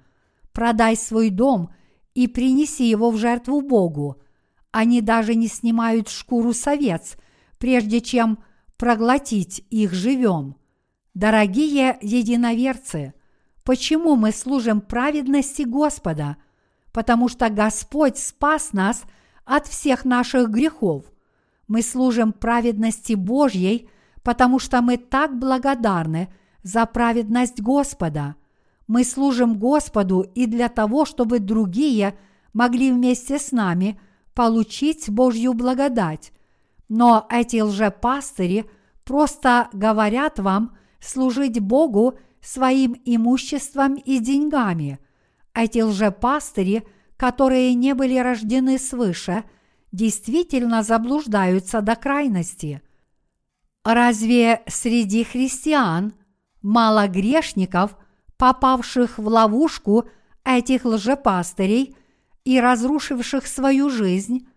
продай свой дом и принеси его в жертву Богу. Они даже не снимают шкуру с овец, прежде чем проглотить их живем. Дорогие единоверцы, почему мы служим праведности Господа? Потому что Господь спас нас от всех наших грехов. Мы служим праведности Божьей, потому что мы так благодарны – за праведность Господа. Мы служим Господу и для того, чтобы другие могли вместе с нами получить Божью благодать. Но эти лжепастыри просто говорят вам служить Богу своим имуществом и деньгами. Эти лжепастыри, которые не были рождены свыше, действительно заблуждаются до крайности. Разве среди христиан – мало грешников, попавших в ловушку этих лжепастырей и разрушивших свою жизнь.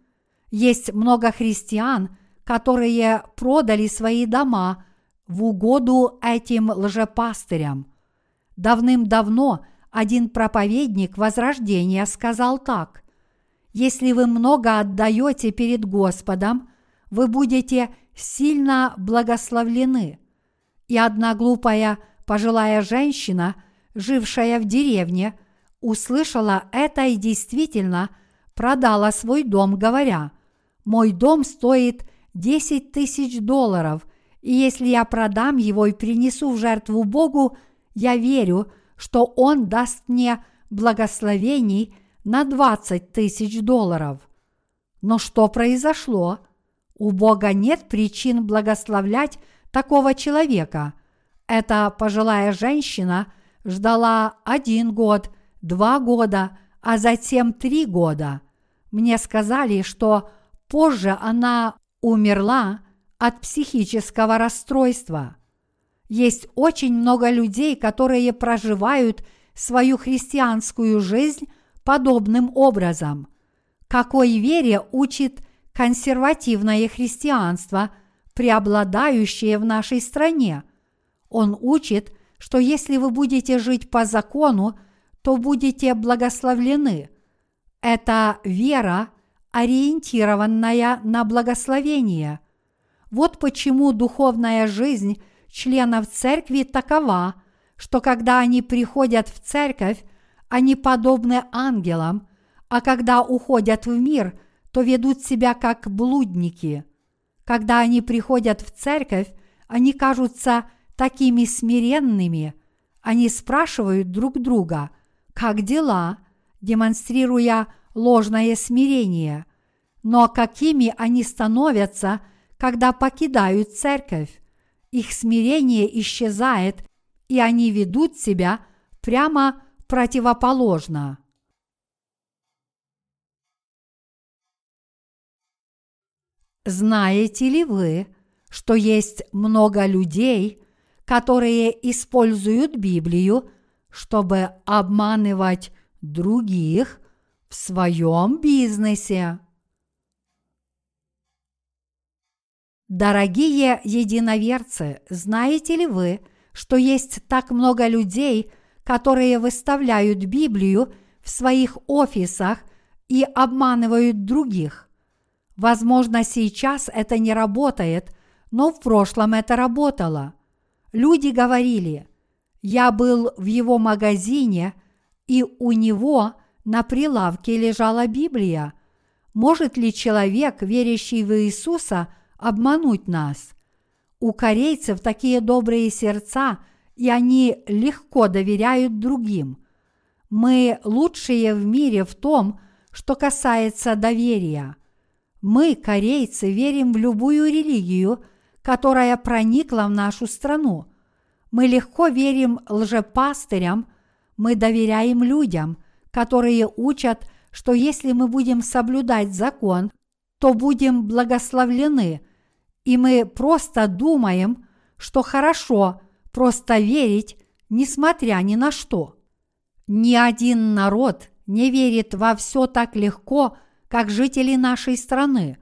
Есть много христиан, которые продали свои дома в угоду этим лжепастырям. Давным-давно один проповедник Возрождения сказал так. Если вы много отдаете перед Господом, вы будете сильно благословлены – и одна глупая пожилая женщина, жившая в деревне, услышала это и действительно продала свой дом, говоря, «Мой дом стоит 10 тысяч долларов, и если я продам его и принесу в жертву Богу, я верю, что Он даст мне благословений на 20 тысяч долларов». Но что произошло? У Бога нет причин благословлять такого человека. Эта пожилая женщина ждала один год, два года, а затем три года. Мне сказали, что позже она умерла от психического расстройства. Есть очень много людей, которые проживают свою христианскую жизнь подобным образом. Какой вере учит консервативное христианство – преобладающее в нашей стране. Он учит, что если вы будете жить по закону, то будете благословлены. Это вера, ориентированная на благословение. Вот почему духовная жизнь членов церкви такова, что когда они приходят в церковь, они подобны ангелам, а когда уходят в мир, то ведут себя как блудники – когда они приходят в церковь, они кажутся такими смиренными. Они спрашивают друг друга, как дела, демонстрируя ложное смирение. Но какими они становятся, когда покидают церковь? Их смирение исчезает, и они ведут себя прямо противоположно. Знаете ли вы, что есть много людей, которые используют Библию, чтобы обманывать других в своем бизнесе? Дорогие единоверцы, знаете ли вы, что есть так много людей, которые выставляют Библию в своих офисах и обманывают других? Возможно, сейчас это не работает, но в прошлом это работало. Люди говорили, я был в его магазине, и у него на прилавке лежала Библия. Может ли человек, верящий в Иисуса, обмануть нас? У корейцев такие добрые сердца, и они легко доверяют другим. Мы лучшие в мире в том, что касается доверия. Мы, корейцы, верим в любую религию, которая проникла в нашу страну. Мы легко верим лжепастырям, мы доверяем людям, которые учат, что если мы будем соблюдать закон, то будем благословлены, и мы просто думаем, что хорошо просто верить, несмотря ни на что. Ни один народ не верит во все так легко, как жители нашей страны.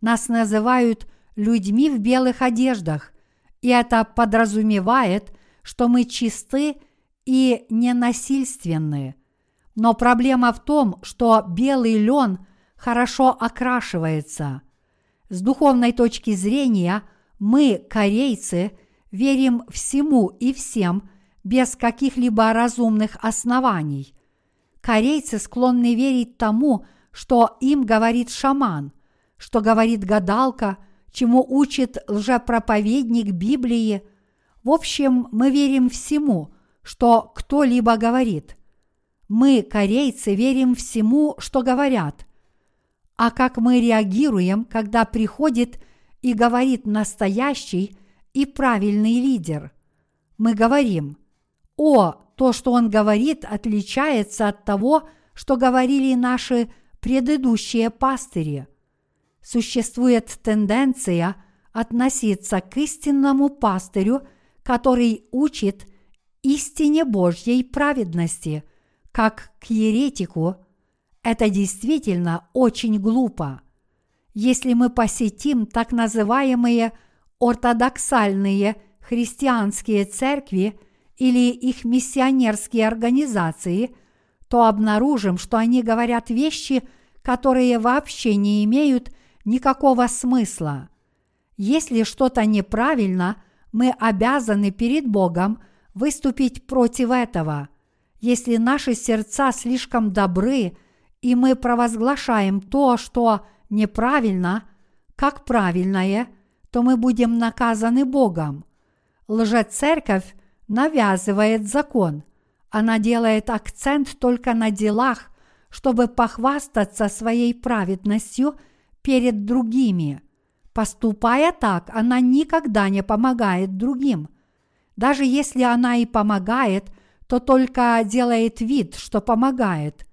Нас называют людьми в белых одеждах, и это подразумевает, что мы чисты и ненасильственны. Но проблема в том, что белый лен хорошо окрашивается. С духовной точки зрения мы, корейцы, верим всему и всем без каких-либо разумных оснований. Корейцы склонны верить тому, что им говорит шаман, что говорит гадалка, чему учит лжепроповедник Библии. В общем, мы верим всему, что кто-либо говорит. Мы, корейцы, верим всему, что говорят. А как мы реагируем, когда приходит и говорит настоящий и правильный лидер? Мы говорим, о, то, что он говорит, отличается от того, что говорили наши предыдущие пастыри. Существует тенденция относиться к истинному пастырю, который учит истине Божьей праведности, как к еретику. Это действительно очень глупо. Если мы посетим так называемые ортодоксальные христианские церкви или их миссионерские организации – то обнаружим, что они говорят вещи, которые вообще не имеют никакого смысла. Если что-то неправильно, мы обязаны перед Богом выступить против этого. Если наши сердца слишком добры, и мы провозглашаем то, что неправильно, как правильное, то мы будем наказаны Богом. Лжецерковь навязывает закон – она делает акцент только на делах, чтобы похвастаться своей праведностью перед другими. Поступая так, она никогда не помогает другим. Даже если она и помогает, то только делает вид, что помогает.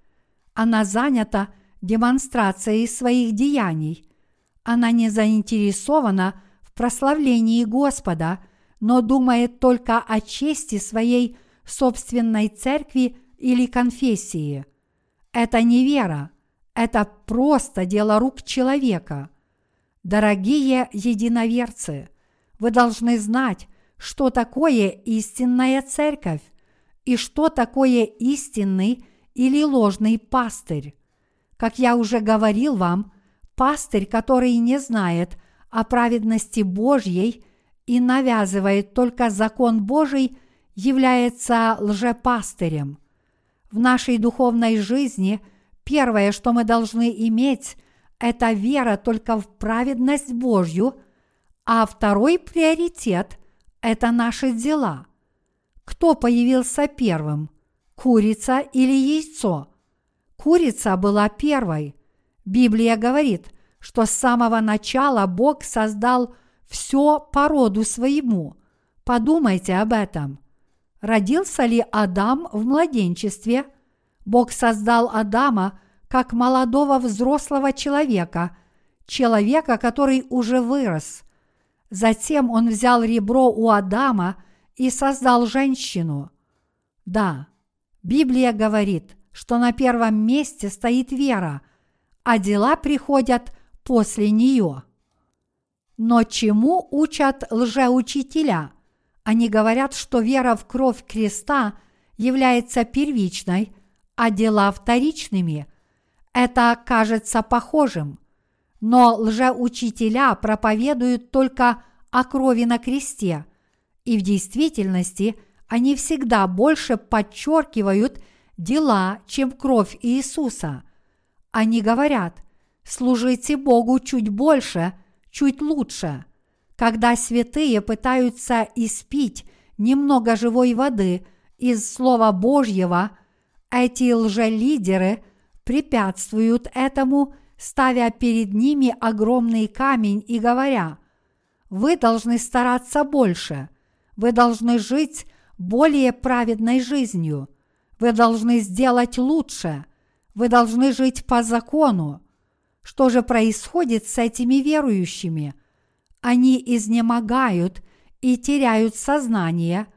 Она занята демонстрацией своих деяний. Она не заинтересована в прославлении Господа, но думает только о чести своей собственной церкви или конфессии. Это не вера, это просто дело рук человека. Дорогие единоверцы, вы должны знать, что такое истинная церковь и что такое истинный или ложный пастырь. Как я уже говорил вам, пастырь, который не знает о праведности Божьей и навязывает только закон Божий – является лжепастырем. В нашей духовной жизни первое, что мы должны иметь, это вера только в праведность Божью, а второй приоритет – это наши дела. Кто появился первым? Курица или яйцо? Курица была первой. Библия говорит, что с самого начала Бог создал все по роду своему. Подумайте об этом родился ли Адам в младенчестве, Бог создал Адама как молодого взрослого человека, человека, который уже вырос. Затем он взял ребро у Адама и создал женщину. Да, Библия говорит, что на первом месте стоит вера, а дела приходят после нее. Но чему учат лжеучителя? Они говорят, что вера в кровь креста является первичной, а дела вторичными. Это кажется похожим. но лжеучителя проповедуют только о крови на кресте, и в действительности они всегда больше подчеркивают дела, чем кровь Иисуса. Они говорят, служите Богу чуть больше, чуть лучше. Когда святые пытаются испить немного живой воды из Слова Божьего, эти лжелидеры препятствуют этому, ставя перед ними огромный камень и говоря, «Вы должны стараться больше, вы должны жить более праведной жизнью, вы должны сделать лучше, вы должны жить по закону». Что же происходит с этими верующими? Они изнемогают и теряют сознание.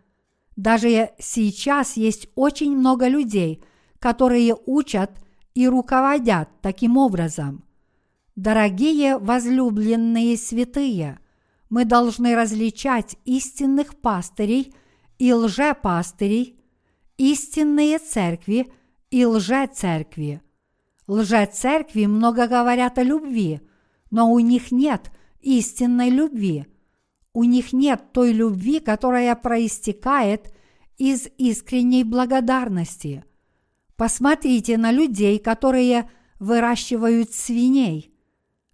Даже сейчас есть очень много людей, которые учат и руководят таким образом. Дорогие возлюбленные святые, мы должны различать истинных пастырей и лжепастырей, истинные церкви и лжецеркви. Лжецеркви много говорят о любви, но у них нет истинной любви. У них нет той любви, которая проистекает из искренней благодарности. Посмотрите на людей, которые выращивают свиней.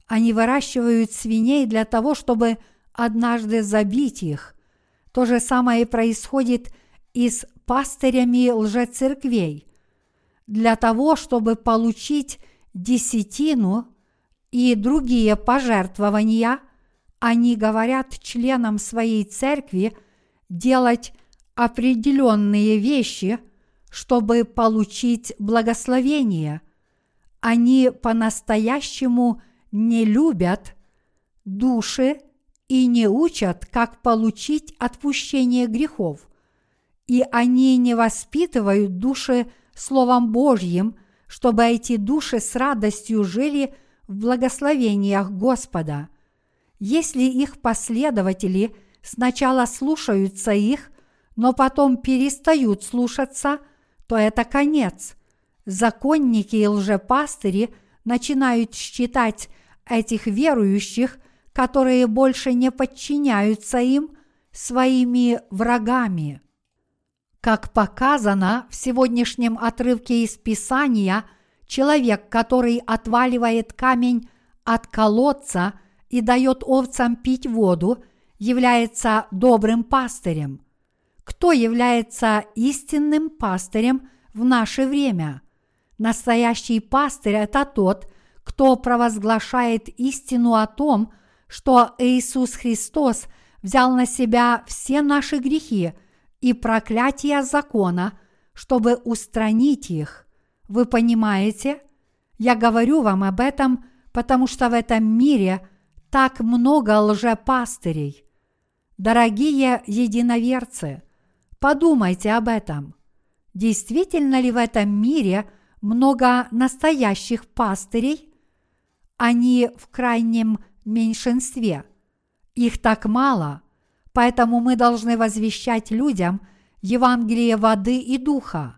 Они выращивают свиней для того, чтобы однажды забить их. То же самое происходит и с пастырями лжецерквей – для того, чтобы получить десятину и другие пожертвования, они говорят членам своей церкви делать определенные вещи, чтобы получить благословение. Они по-настоящему не любят души и не учат, как получить отпущение грехов. И они не воспитывают души Словом Божьим, чтобы эти души с радостью жили в благословениях Господа. Если их последователи сначала слушаются их, но потом перестают слушаться, то это конец. Законники и лжепастыри начинают считать этих верующих, которые больше не подчиняются им, своими врагами. Как показано в сегодняшнем отрывке из Писания, человек, который отваливает камень от колодца и дает овцам пить воду, является добрым пастырем. Кто является истинным пастырем в наше время? Настоящий пастырь – это тот, кто провозглашает истину о том, что Иисус Христос взял на себя все наши грехи – и проклятия закона, чтобы устранить их. Вы понимаете? Я говорю вам об этом, потому что в этом мире так много лжепастырей. Дорогие единоверцы, подумайте об этом. Действительно ли в этом мире много настоящих пастырей? Они в крайнем меньшинстве. Их так мало – Поэтому мы должны возвещать людям Евангелие воды и духа.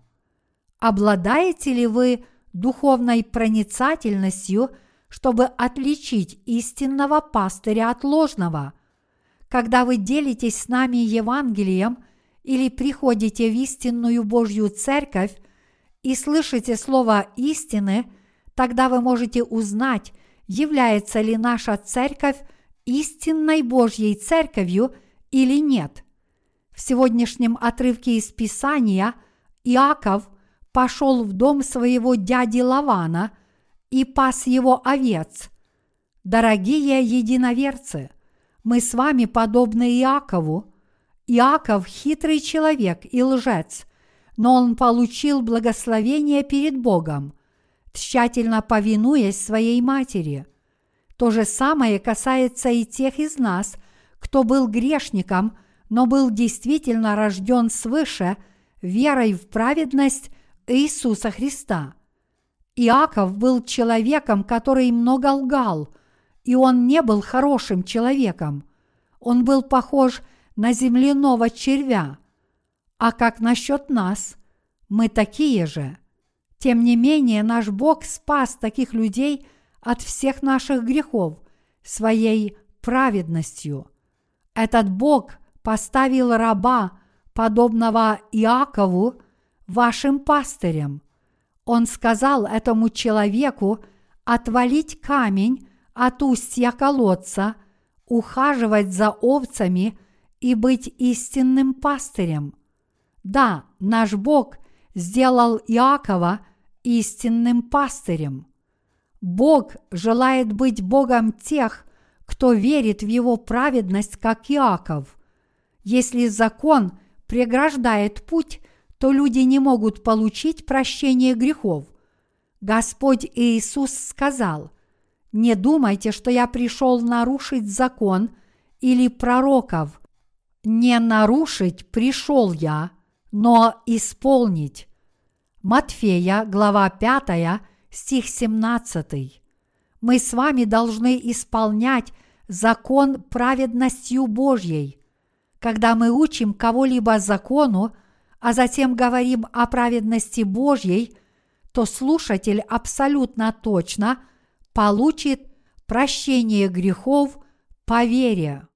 Обладаете ли вы духовной проницательностью, чтобы отличить истинного пастыря от ложного? Когда вы делитесь с нами Евангелием или приходите в истинную Божью церковь и слышите слово истины, тогда вы можете узнать, является ли наша церковь истинной Божьей церковью – или нет. В сегодняшнем отрывке из Писания Иаков пошел в дом своего дяди Лавана и пас его овец. Дорогие единоверцы, мы с вами подобны Иакову. Иаков – хитрый человек и лжец, но он получил благословение перед Богом, тщательно повинуясь своей матери. То же самое касается и тех из нас, кто был грешником, но был действительно рожден свыше верой в праведность Иисуса Христа. Иаков был человеком, который много лгал, и он не был хорошим человеком. Он был похож на земляного червя. А как насчет нас? Мы такие же. Тем не менее, наш Бог спас таких людей от всех наших грехов своей праведностью. Этот Бог поставил раба, подобного Иакову, вашим пастырем. Он сказал этому человеку отвалить камень от устья колодца, ухаживать за овцами и быть истинным пастырем. Да, наш Бог сделал Иакова истинным пастырем. Бог желает быть Богом тех, кто верит в Его праведность, как Иаков. Если закон преграждает путь, то люди не могут получить прощение грехов. Господь Иисус сказал, «Не думайте, что я пришел нарушить закон или пророков. Не нарушить пришел я, но исполнить». Матфея, глава 5, стих 17. Мы с вами должны исполнять закон праведностью Божьей. Когда мы учим кого-либо закону, а затем говорим о праведности Божьей, то слушатель абсолютно точно получит прощение грехов по вере.